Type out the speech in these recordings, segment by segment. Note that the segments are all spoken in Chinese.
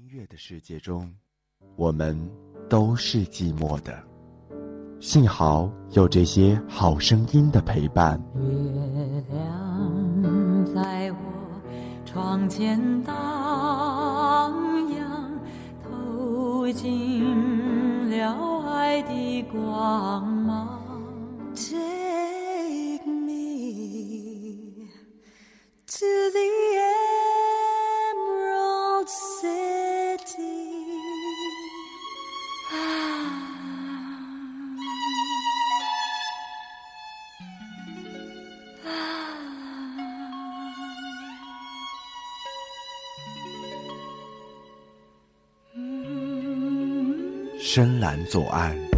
音乐的世界中，我们都是寂寞的。幸好有这些好声音的陪伴。月亮在我窗前荡漾，透进了爱的光芒。Take me to the 深蓝左岸，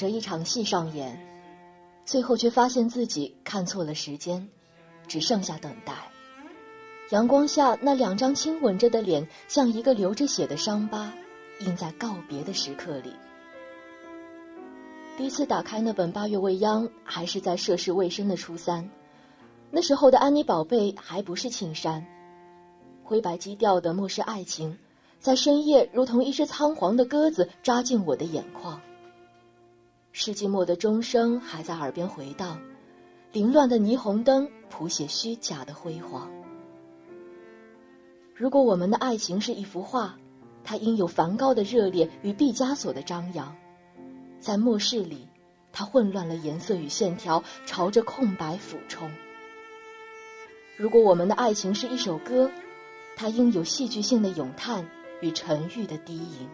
着一场戏上演，最后却发现自己看错了时间，只剩下等待。阳光下，那两张亲吻着的脸，像一个流着血的伤疤，印在告别的时刻里。第一次打开那本《八月未央》，还是在涉世未深的初三，那时候的安妮宝贝还不是青山，灰白基调的末世爱情，在深夜如同一只仓皇的鸽子扎进我的眼眶。世纪末的钟声还在耳边回荡，凌乱的霓虹灯谱写虚假的辉煌。如果我们的爱情是一幅画，它应有梵高的热烈与毕加索的张扬，在末世里，它混乱了颜色与线条，朝着空白俯冲。如果我们的爱情是一首歌，它应有戏剧性的咏叹与沉郁的低吟。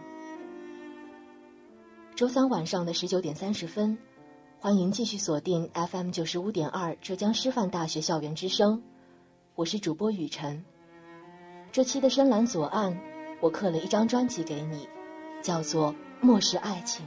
周三晚上的十九点三十分，欢迎继续锁定 FM 九十五点二浙江师范大学校园之声，我是主播雨晨。这期的深蓝左岸，我刻了一张专辑给你，叫做《末世爱情》。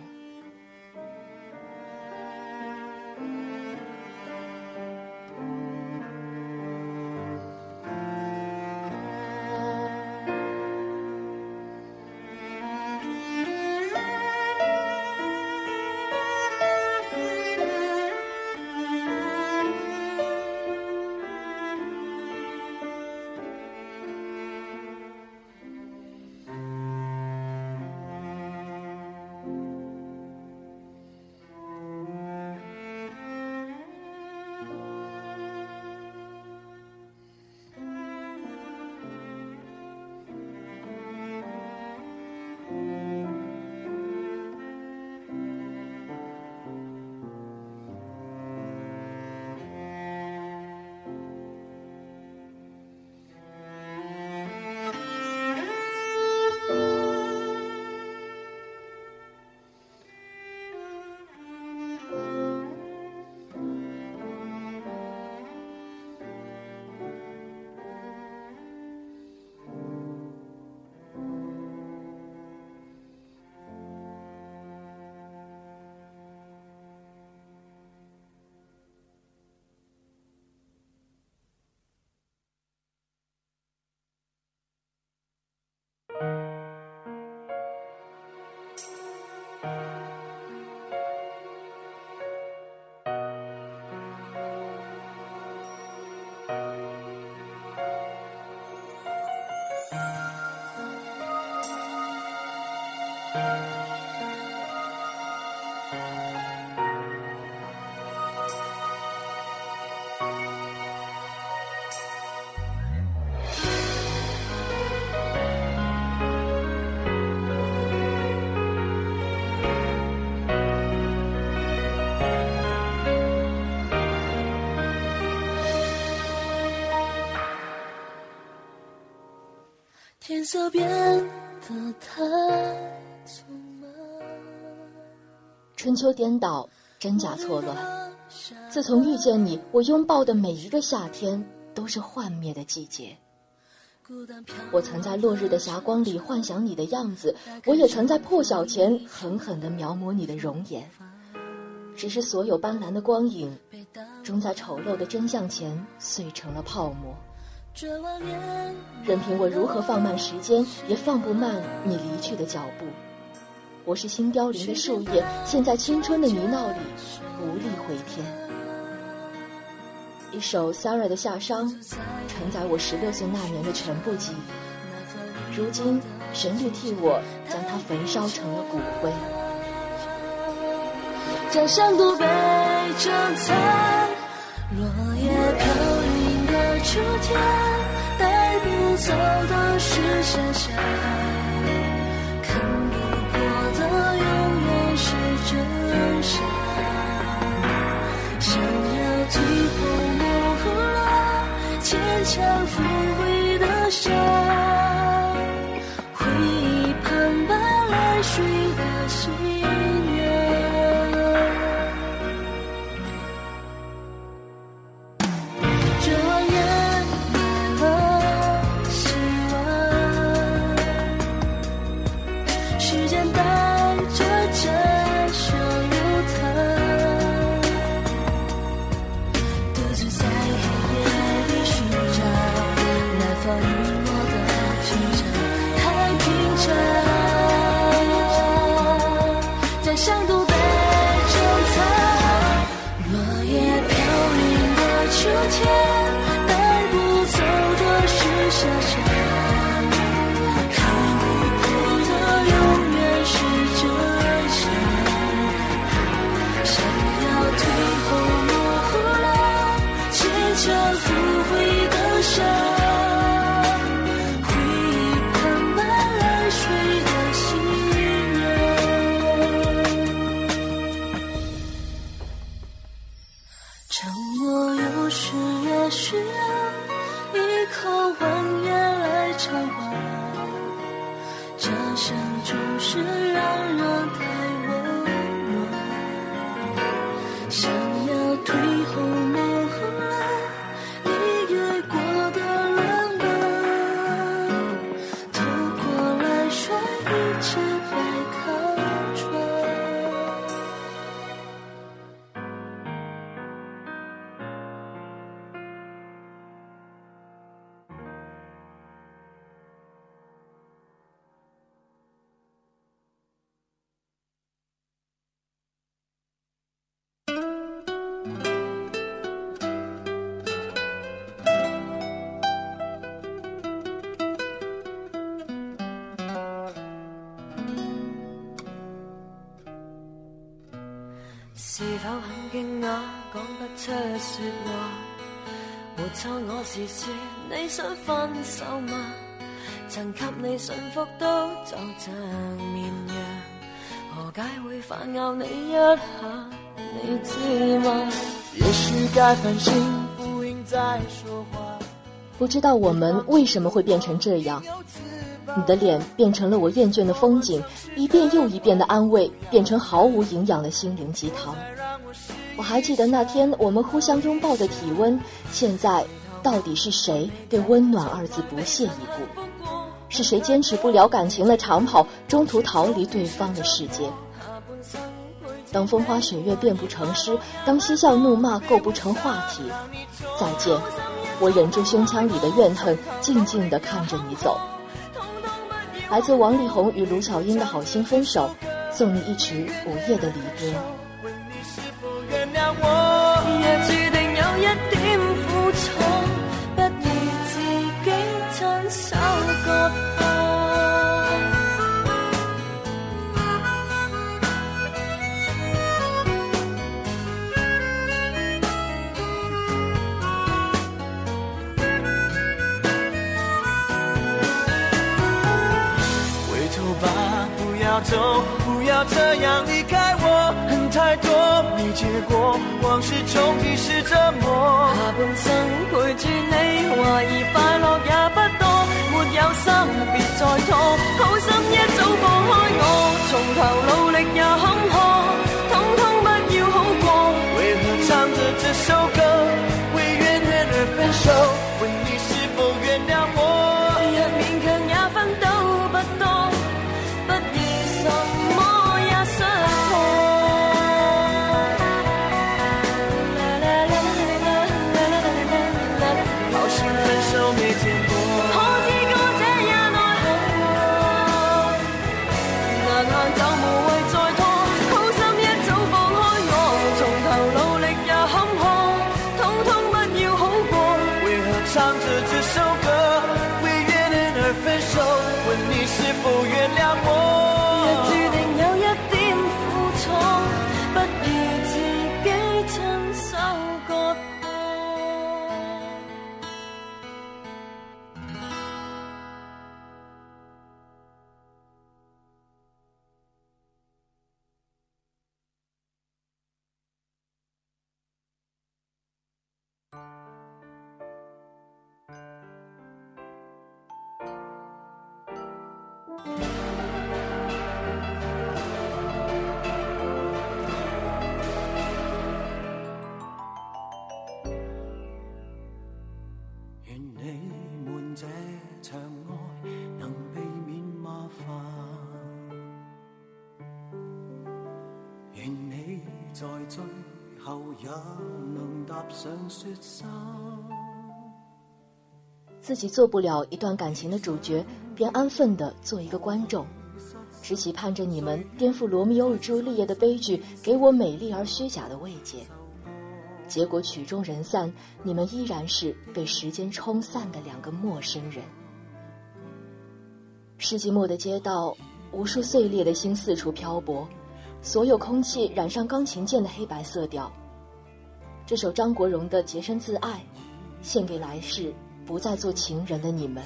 天色变得太匆忙，春秋颠倒，真假错乱。自从遇见你，我拥抱的每一个夏天都是幻灭的季节。我曾在落日的霞光里幻想你的样子，我也曾在破晓前狠狠地描摹你的容颜。只是所有斑斓的光影，终在丑陋的真相前碎成了泡沫。任凭我如何放慢时间，也放不慢你离去的脚步。我是新凋零的树叶，陷在青春的泥淖里，无力回天。一首 Sara 的夏商，承载我十六岁那年的全部记忆。如今，旋律替我将它焚烧成了骨灰。江山都被珍藏，落叶飘的秋天，带不走的是想象，看我是说你想分手吗？曾给你驯服都就像绵羊，何解会反咬你一下？你知吗？也许该反省，不应再说话。不知道我们为什么会变成这样？你的脸变成了我厌倦的风景，一遍又一遍的安慰变成毫无营养的心灵鸡汤。我还记得那天我们互相拥抱的体温，现在到底是谁对“温暖”二字不屑一顾？是谁坚持不了感情的长跑，中途逃离对方的世界？当风花雪月变不成诗，当嬉笑怒骂构不成话题，再见！我忍住胸腔里的怨恨，静静地看着你走。来自王力宏与卢巧音的好心分手，送你一曲午夜的离歌。我？也注定有一點苦楚，不如自己親手割下。回头吧，不要走，不要这样离开我。恨太多，没结果，往事重提是折磨。下半生陪住你，懷疑快樂也不多，沒有心別再拖，好心一早放開我，從頭努力也坎坷，通通不要好過。为何唱着这首歌，为怨恨而分手？在最后也能踏上雪山。自己做不了一段感情的主角，便安分的做一个观众，只期盼着你们颠覆罗密欧与朱丽叶的悲剧，给我美丽而虚假的慰藉。结果曲终人散，你们依然是被时间冲散的两个陌生人。世纪末的街道，无数碎裂的心四处漂泊，所有空气染上钢琴键的黑白色调。这首张国荣的《洁身自爱》，献给来世不再做情人的你们。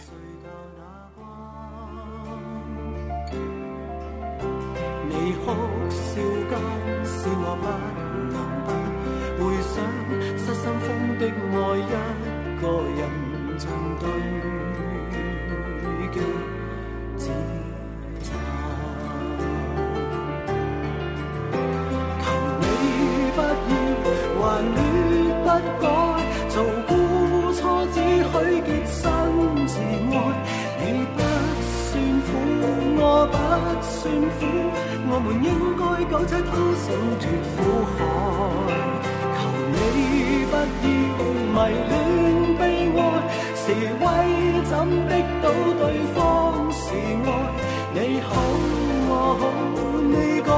应该九七都想脱苦海。求你不要迷恋悲哀，是威怎逼到对方是爱？你好我好，你改，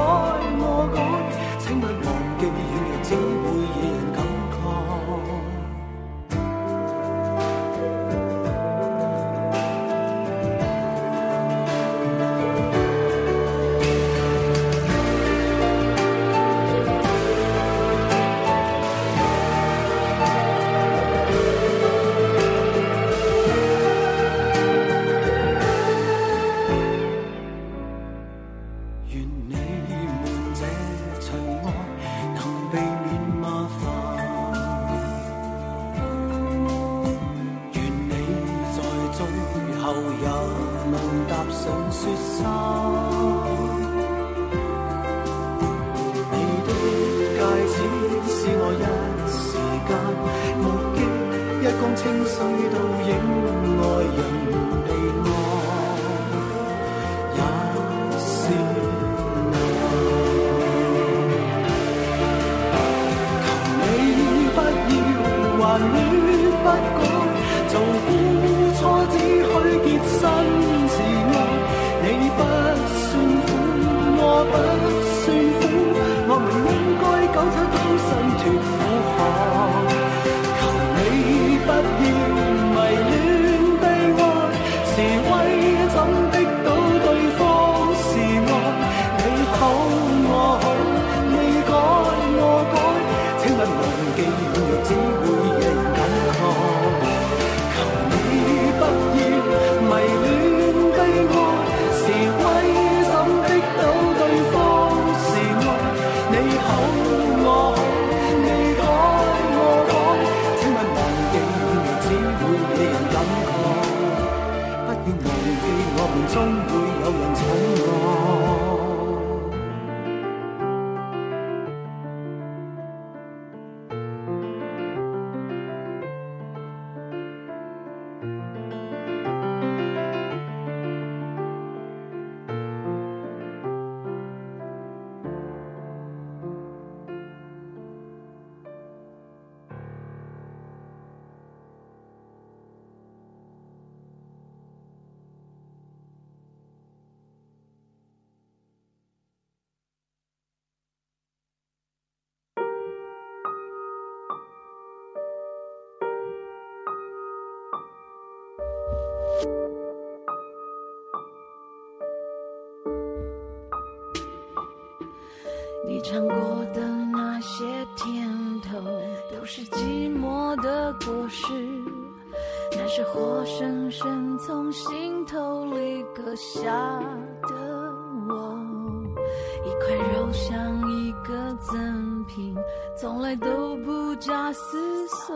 你尝过的那些甜头，都是寂寞的果实。那是活生生从心头里割下的我，一块肉像一个赠品，从来都不假思索。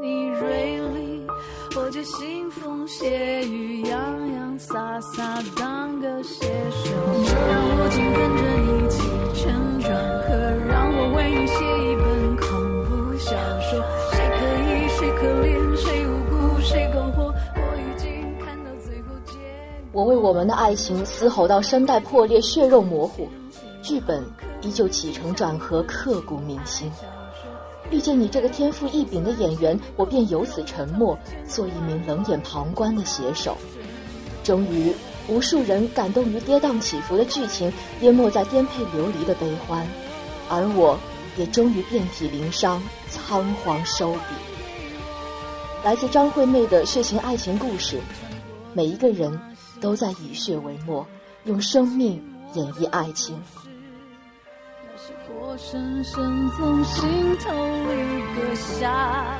你锐利，我就腥风血雨，洋洋洒洒当个写手，就让我紧跟着你起承转合，让我为你写一本恐怖小说。谁可疑，谁可怜，谁无辜，谁更活？我已经看到最后结我为我们的爱情嘶吼到声带破裂、血肉模糊，剧本依旧起承转合、刻骨铭心。遇见你这个天赋异禀的演员，我便由此沉默，做一名冷眼旁观的写手。终于，无数人感动于跌宕起伏的剧情，淹没在颠沛流离的悲欢，而我也终于遍体鳞伤，仓皇收笔。来自张惠妹的血腥爱情故事，每一个人都在以血为墨，用生命演绎爱情。活生生从心头里割下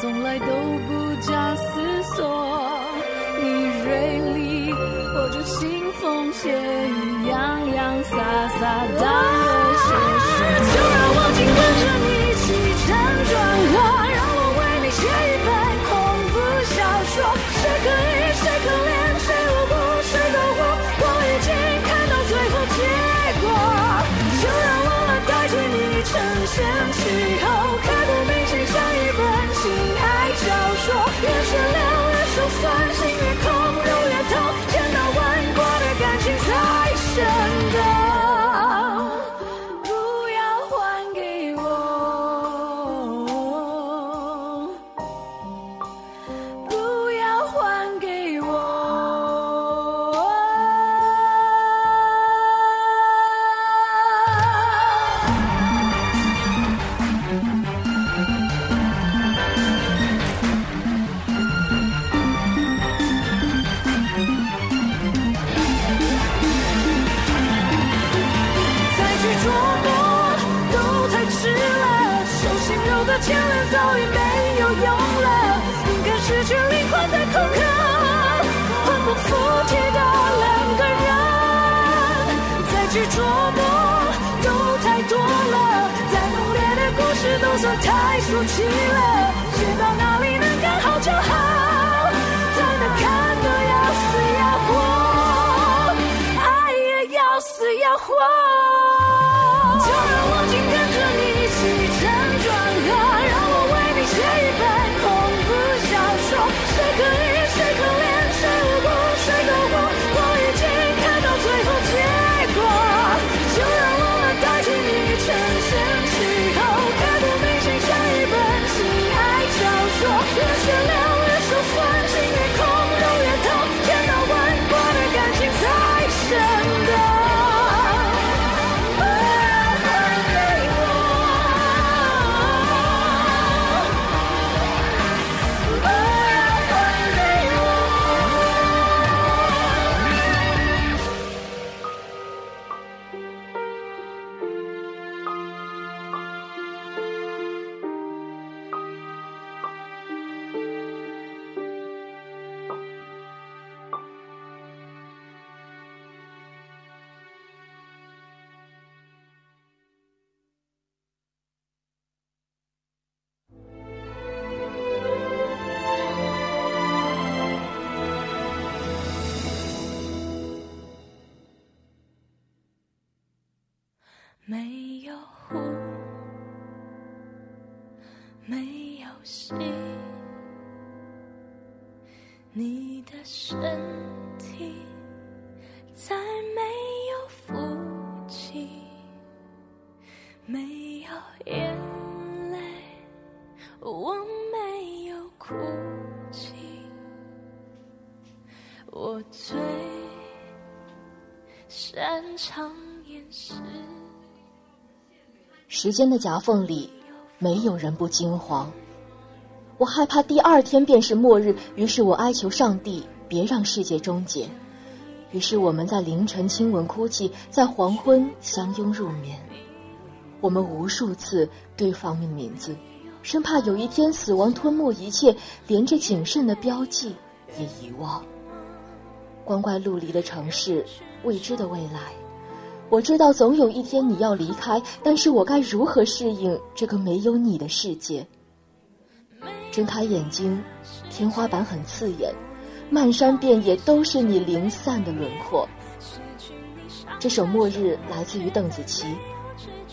从来都不假思索。你锐利，我就腥风血雨，洋洋洒洒时间的夹缝里，没有人不惊慌。我害怕第二天便是末日，于是我哀求上帝别让世界终结。于是我们在凌晨亲吻哭泣，在黄昏相拥入眠。我们无数次对方的名字，生怕有一天死亡吞没一切，连着谨慎的标记也遗忘。光怪陆离的城市，未知的未来。我知道总有一天你要离开，但是我该如何适应这个没有你的世界？睁开眼睛，天花板很刺眼，漫山遍野都是你零散的轮廓。这首《末日》来自于邓紫棋。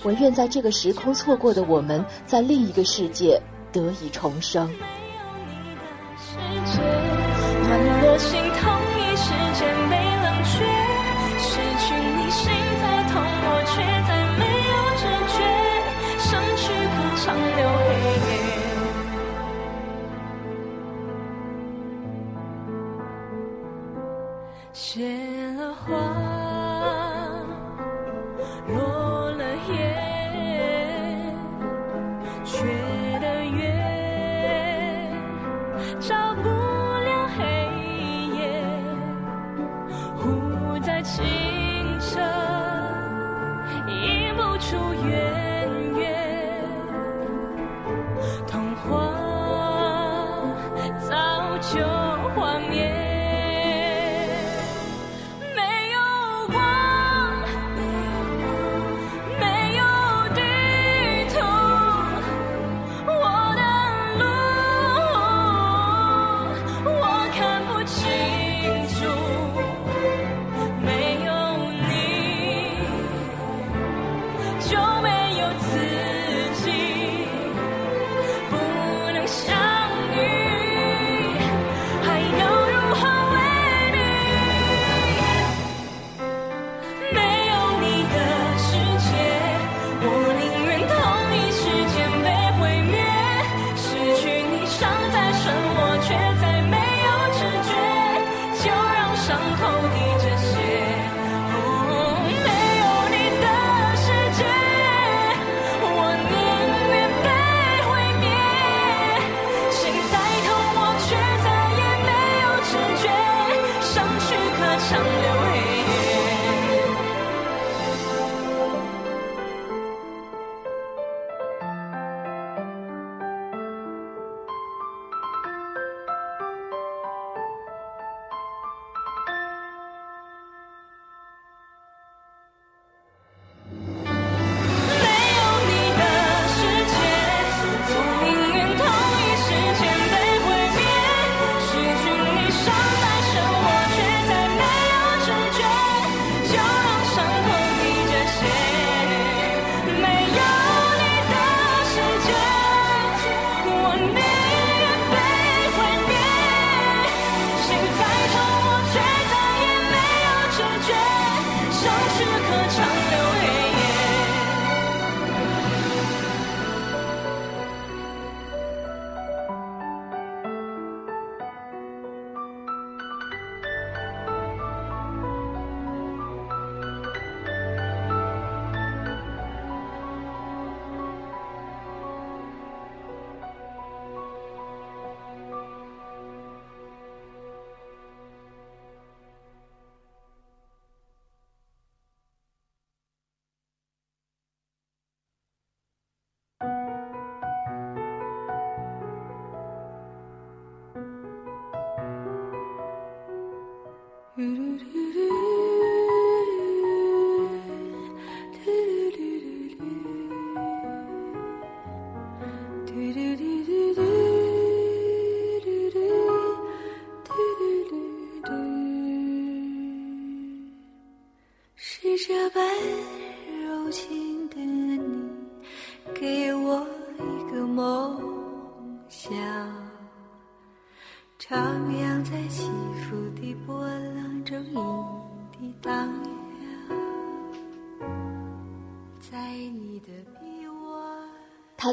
我愿在这个时空错过的我们，在另一个世界得以重生。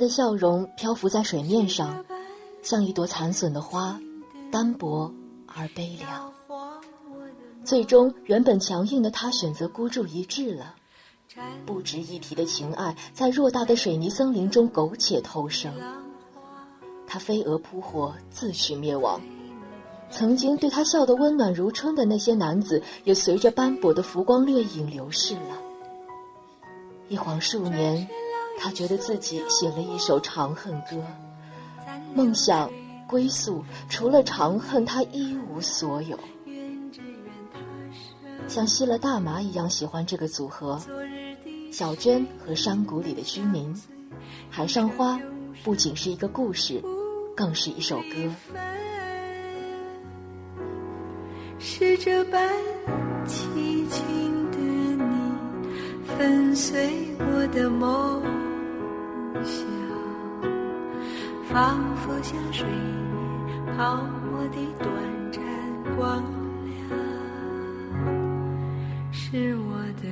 的笑容漂浮在水面上，像一朵残损的花，单薄而悲凉。最终，原本强硬的他选择孤注一掷了。不值一提的情爱，在偌大的水泥森林中苟且偷生。他飞蛾扑火，自取灭亡。曾经对他笑得温暖如春的那些男子，也随着斑驳的浮光掠影流逝了。一晃数年，他觉得自己写了一首长恨歌，梦想、归宿，除了长恨，他一无所有。像吸了大麻一样喜欢这个组合，小娟和山谷里的居民，海上花不仅是一个故事，更是一首歌。是这般凄情的你，粉碎我的梦笑，仿佛像水面泡沫的短暂光亮，是我的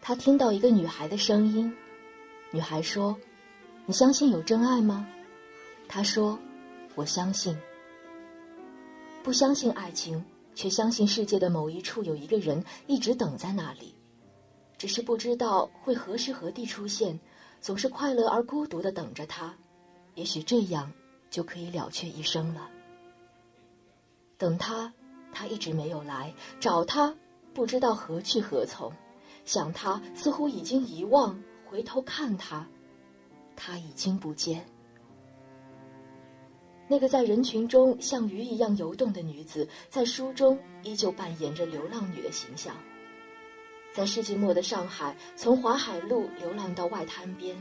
他听到一个女孩的声音，女孩说：“你相信有真爱吗？”他说：“我相信。”不相信爱情，却相信世界的某一处有一个人一直等在那里，只是不知道会何时何地出现，总是快乐而孤独的等着他。也许这样就可以了却一生了。等他，他一直没有来找他，不知道何去何从。想他，似乎已经遗忘；回头看他，他已经不见。那个在人群中像鱼一样游动的女子，在书中依旧扮演着流浪女的形象。在世纪末的上海，从华海路流浪到外滩边，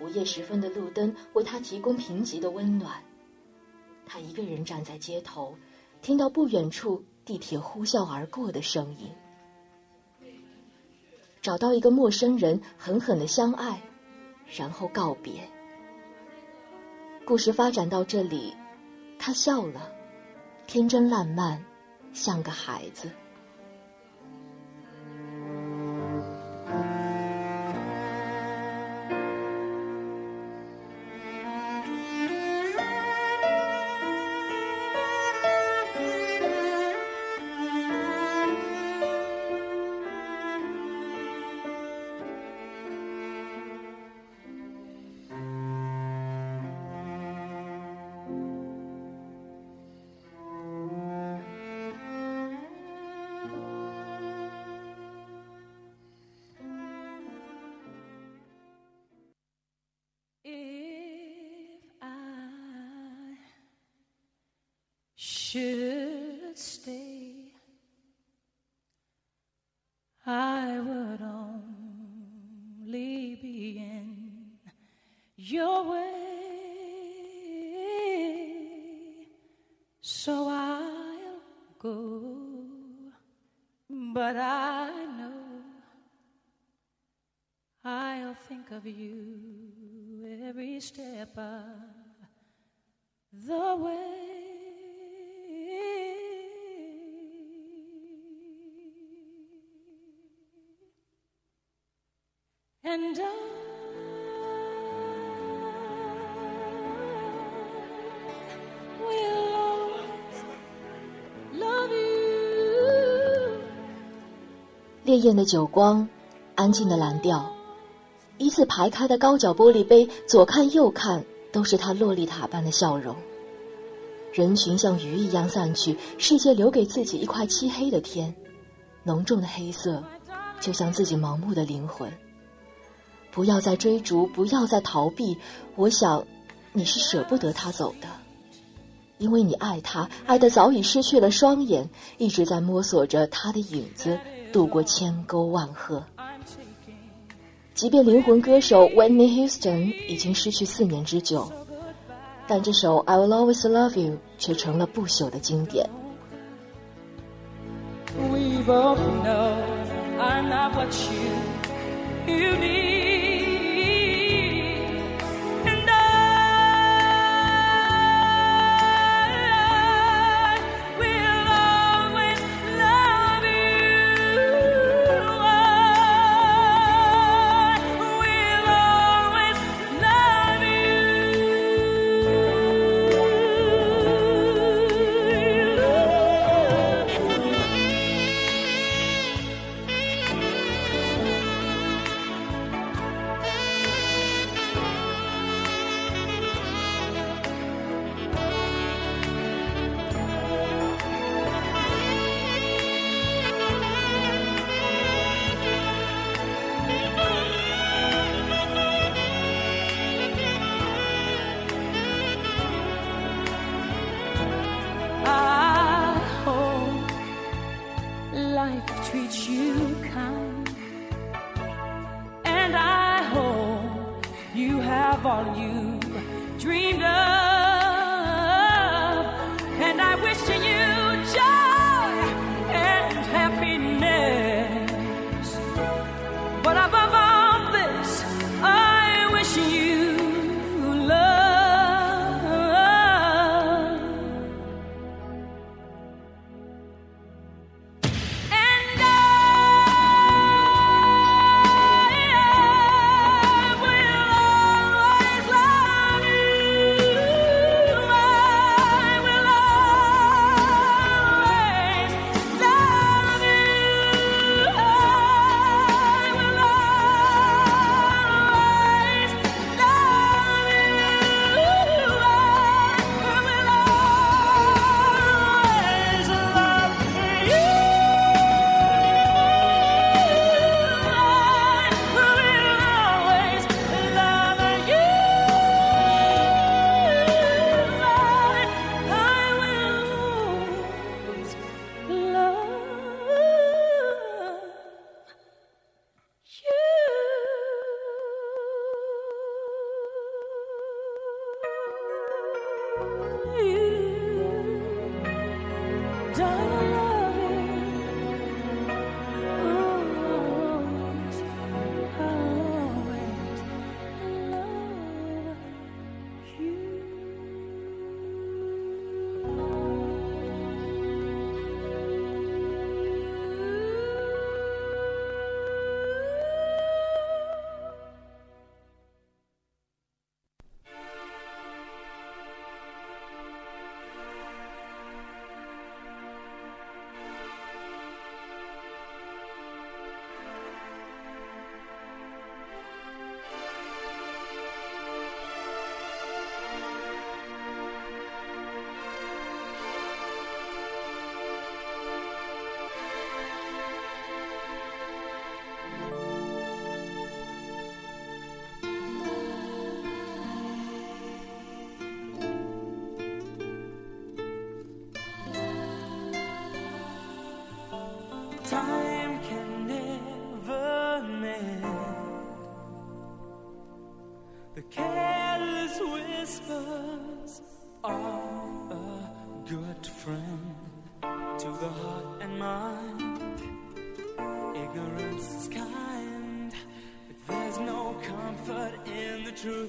午夜时分的路灯为她提供贫瘠的温暖。她一个人站在街头，听到不远处地铁呼啸而过的声音。找到一个陌生人，狠狠的相爱，然后告别。故事发展到这里，他笑了，天真烂漫，像个孩子。should. 烈焰的酒光，安静的蓝调，依次排开的高脚玻璃杯，左看右看都是他洛丽塔般的笑容。人群像鱼一样散去，世界留给自己一块漆黑的天，浓重的黑色，就像自己盲目的灵魂。不要再追逐，不要再逃避。我想，你是舍不得他走的，因为你爱他，爱得早已失去了双眼，一直在摸索着他的影子，度过千沟万壑。即便灵魂歌手 Whitney Houston 已经失去四年之久，但这首 I Will Always Love You 却成了不朽的经典。We both know I'm not what you need, 时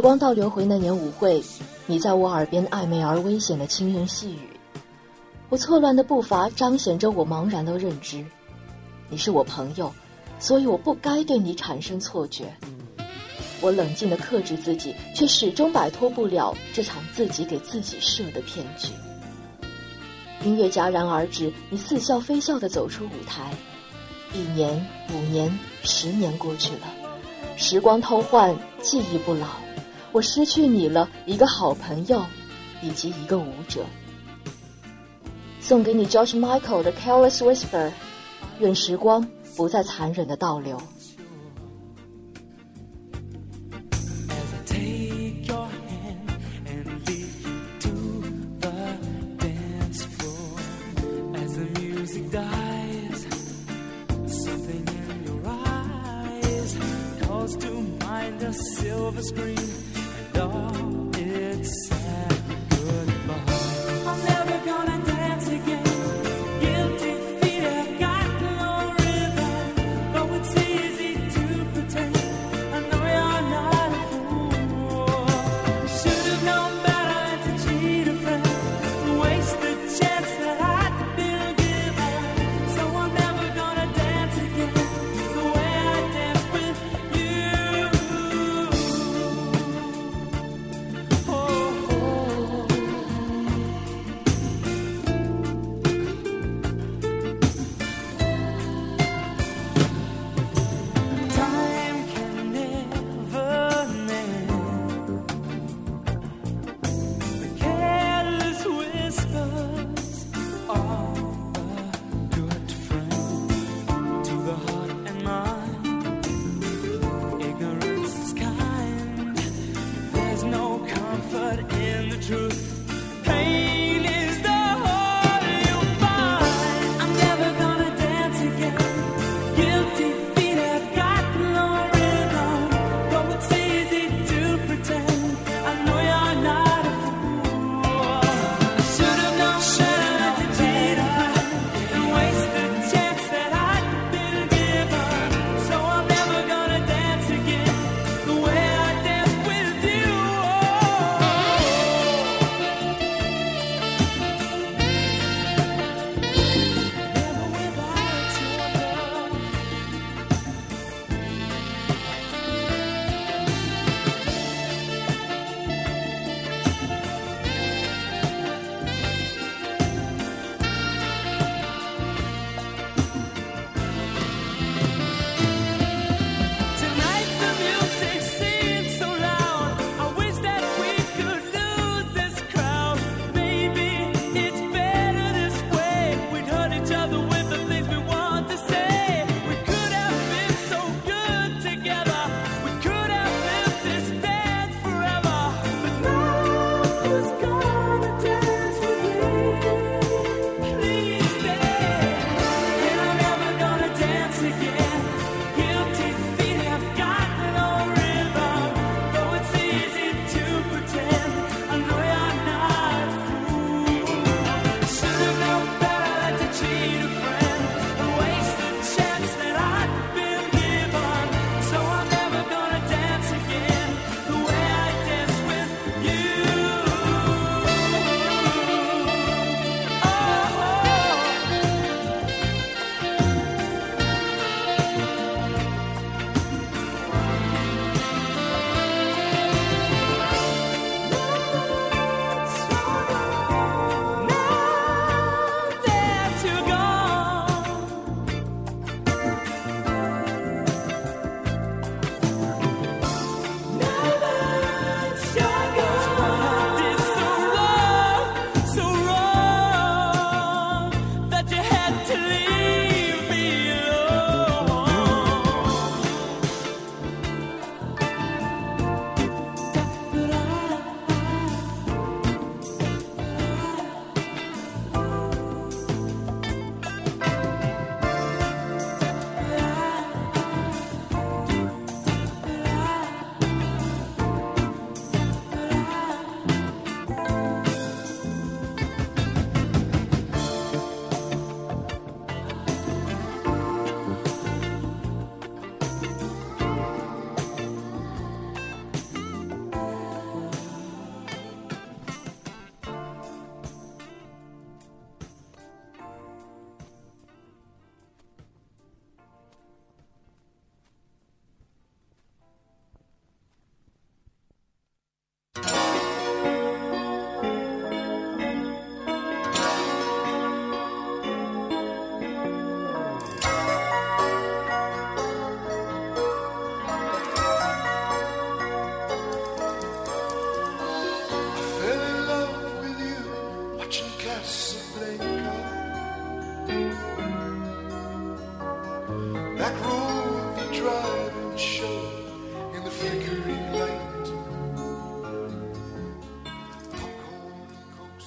光倒流回那年舞会，你在我耳边暧昧而危险的轻声细语，我错乱的步伐彰显着我茫然的认知。你是我朋友，所以我不该对你产生错觉。我冷静地克制自己，却始终摆脱不了这场自己给自己设的骗局。音乐戛然而止，你似笑非笑地走出舞台。一年、五年、十年过去了，时光偷换，记忆不老。我失去你了，一个好朋友，以及一个舞者。送给你 George Michael 的《Careless Whisper》，愿时光不再残忍的倒流。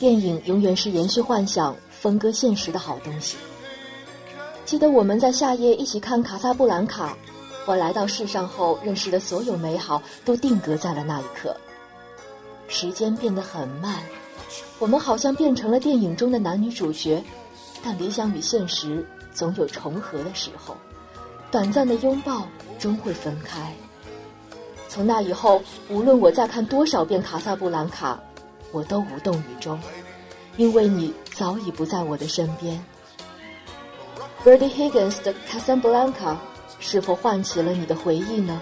电影永远是延续幻想、分割现实的好东西。记得我们在夏夜一起看《卡萨布兰卡》，我来到世上后认识的所有美好都定格在了那一刻。时间变得很慢，我们好像变成了电影中的男女主角，但理想与现实总有重合的时候，短暂的拥抱终会分开。从那以后，无论我再看多少遍《卡萨布兰卡》。我都无动于衷，因为你早已不在我的身边。Birdy Higgins 的《Casablanca》是否唤起了你的回忆呢？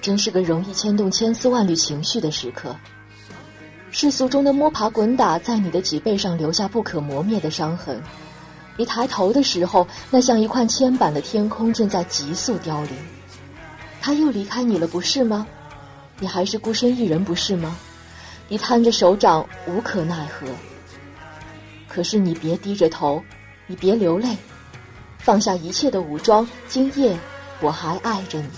真是个容易牵动千丝万缕情绪的时刻。世俗中的摸爬滚打，在你的脊背上留下不可磨灭的伤痕。你抬头的时候，那像一块铅板的天空正在急速凋零。他又离开你了，不是吗？你还是孤身一人，不是吗？你摊着手掌，无可奈何。可是你别低着头，你别流泪。放下一切的武装，今夜我还爱着你。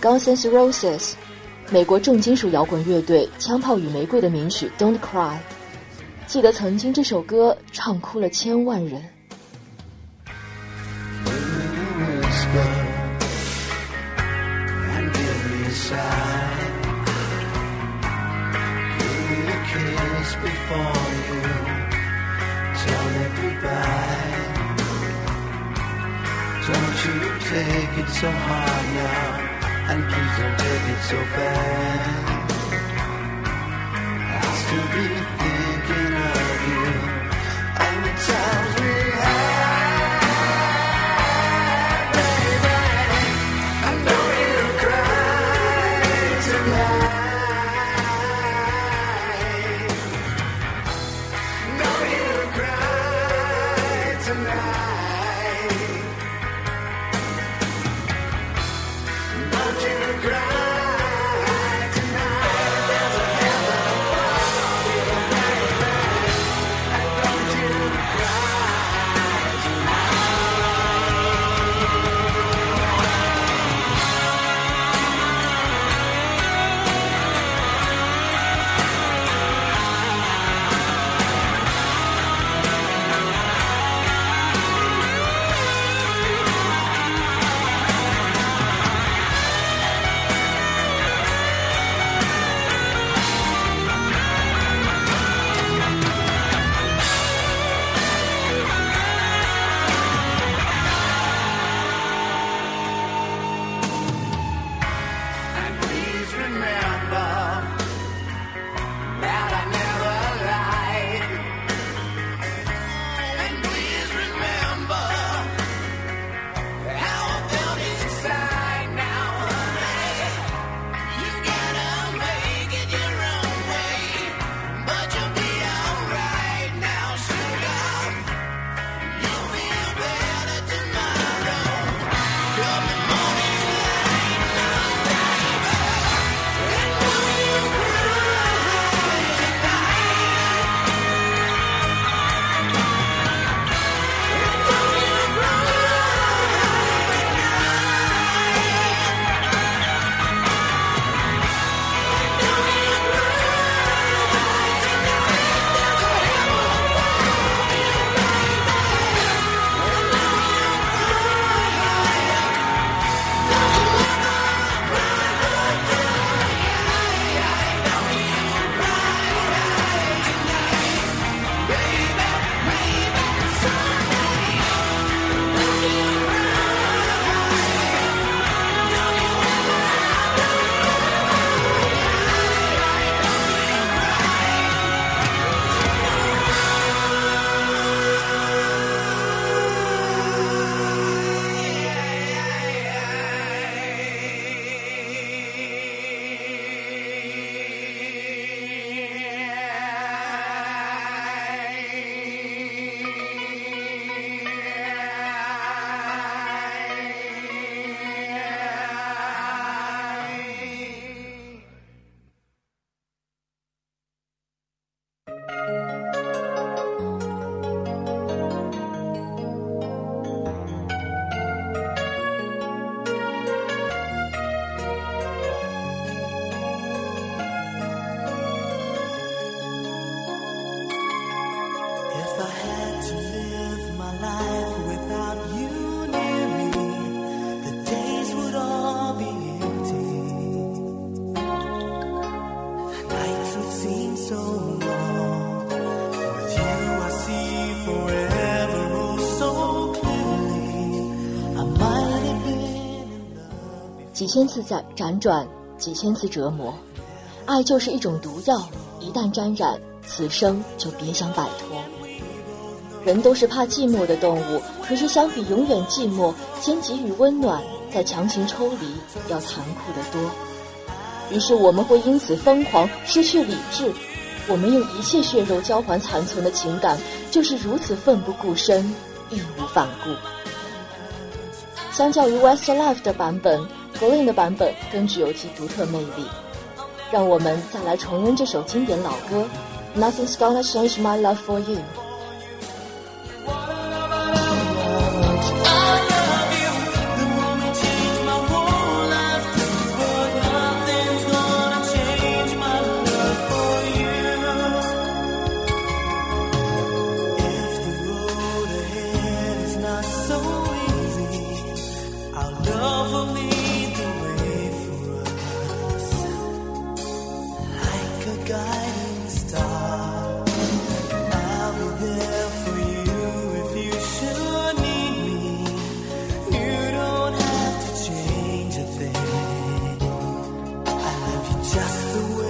Guns N' Roses，美国重金属摇滚乐队《枪炮与玫瑰》的名曲《Don't Cry》，记得曾经这首歌唱哭了千万人。take it so hard now, and please don't take it so bad. I'll still be thinking 千次在辗转，几千次折磨，爱就是一种毒药，一旦沾染，此生就别想摆脱。人都是怕寂寞的动物，可是相比永远寂寞，先给予温暖，再强行抽离，要残酷得多。于是我们会因此疯狂，失去理智。我们用一切血肉交换残存的情感，就是如此奋不顾身，义无反顾。相较于 Westlife 的版本，Green 的版本更具有其独特魅力。让我们再来重温这首经典老歌《Nothing's Gonna Change My Love for You》。just the way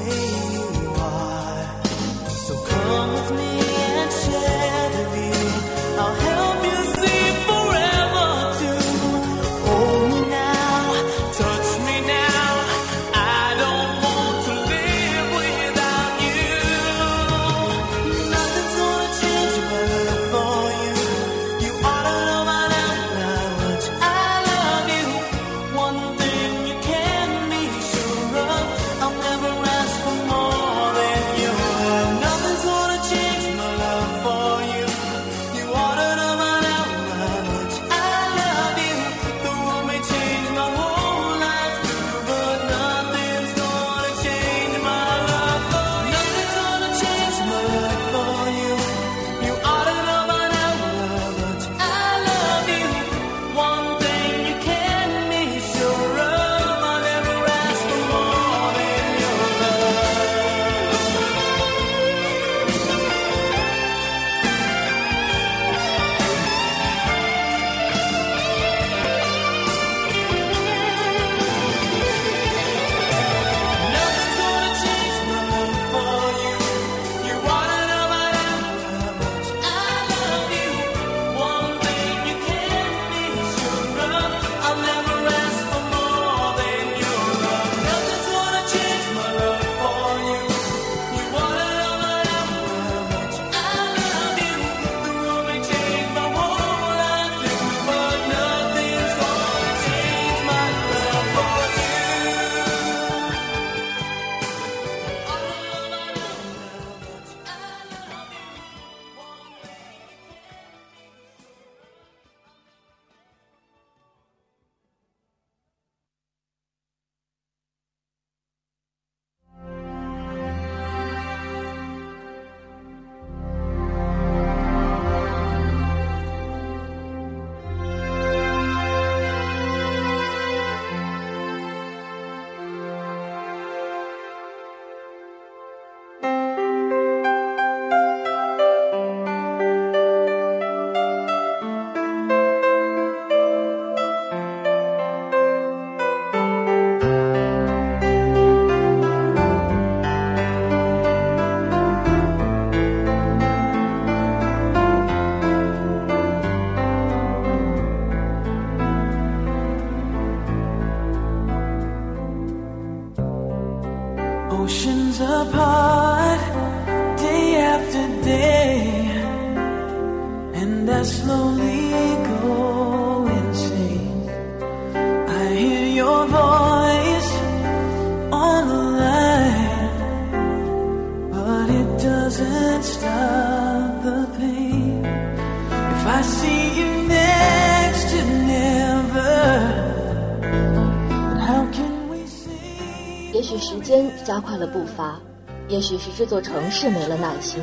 间加快了步伐，也许是这座城市没了耐心，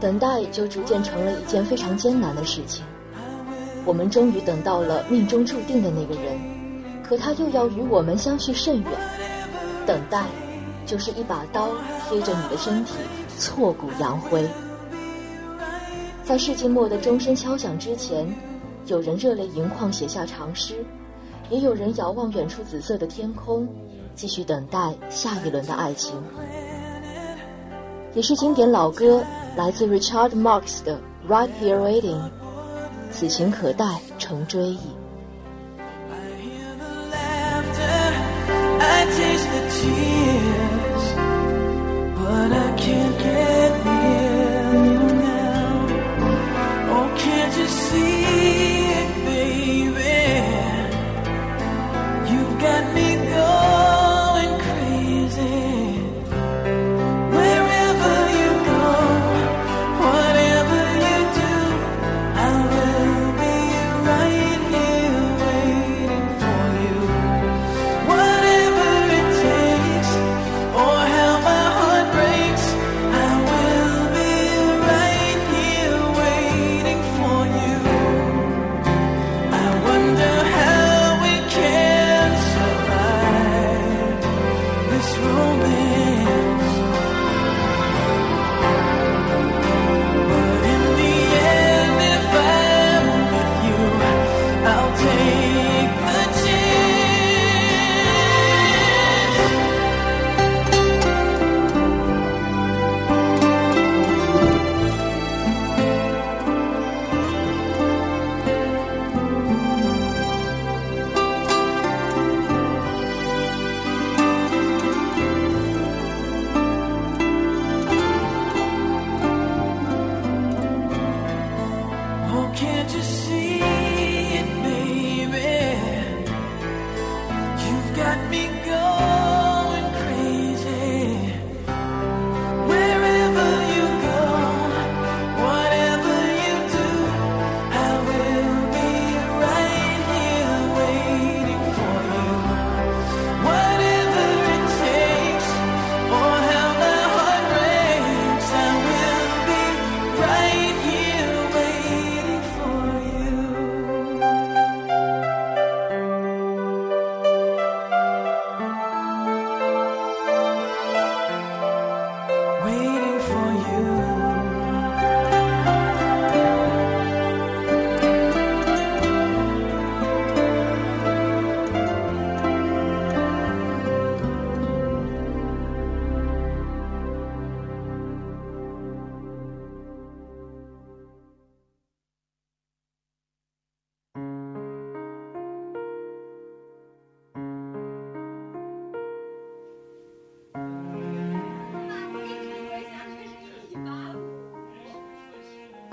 等待就逐渐成了一件非常艰难的事情。我们终于等到了命中注定的那个人，可他又要与我们相去甚远。等待，就是一把刀贴着你的身体，挫骨扬灰。在世纪末的钟声敲响之前，有人热泪盈眶写下长诗，也有人遥望远处紫色的天空，继续等待下一轮的爱情。也是经典老歌，来自 Richard Marx 的《Right Here Waiting》，此情可待成追忆。I hear the laughter, I taste the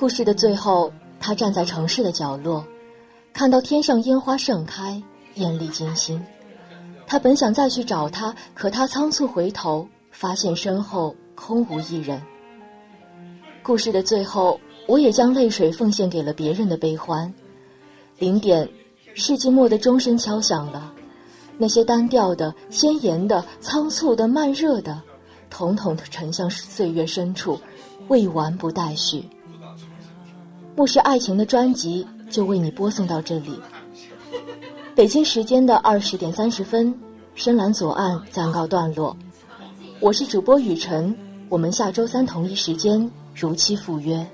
故事的最后，他站在城市的角落，看到天上烟花盛开，艳丽惊心。他本想再去找他，可他仓促回头，发现身后空无一人。故事的最后，我也将泪水奉献给了别人的悲欢。零点，世纪末的钟声敲响了，那些单调的、鲜艳的、仓促的、慢热的，统统沉向岁月深处，未完不待续。牧师爱情的专辑就为你播送到这里。北京时间的二十点三十分，深蓝左岸暂告段落。我是主播雨辰，我们下周三同一时间如期赴约。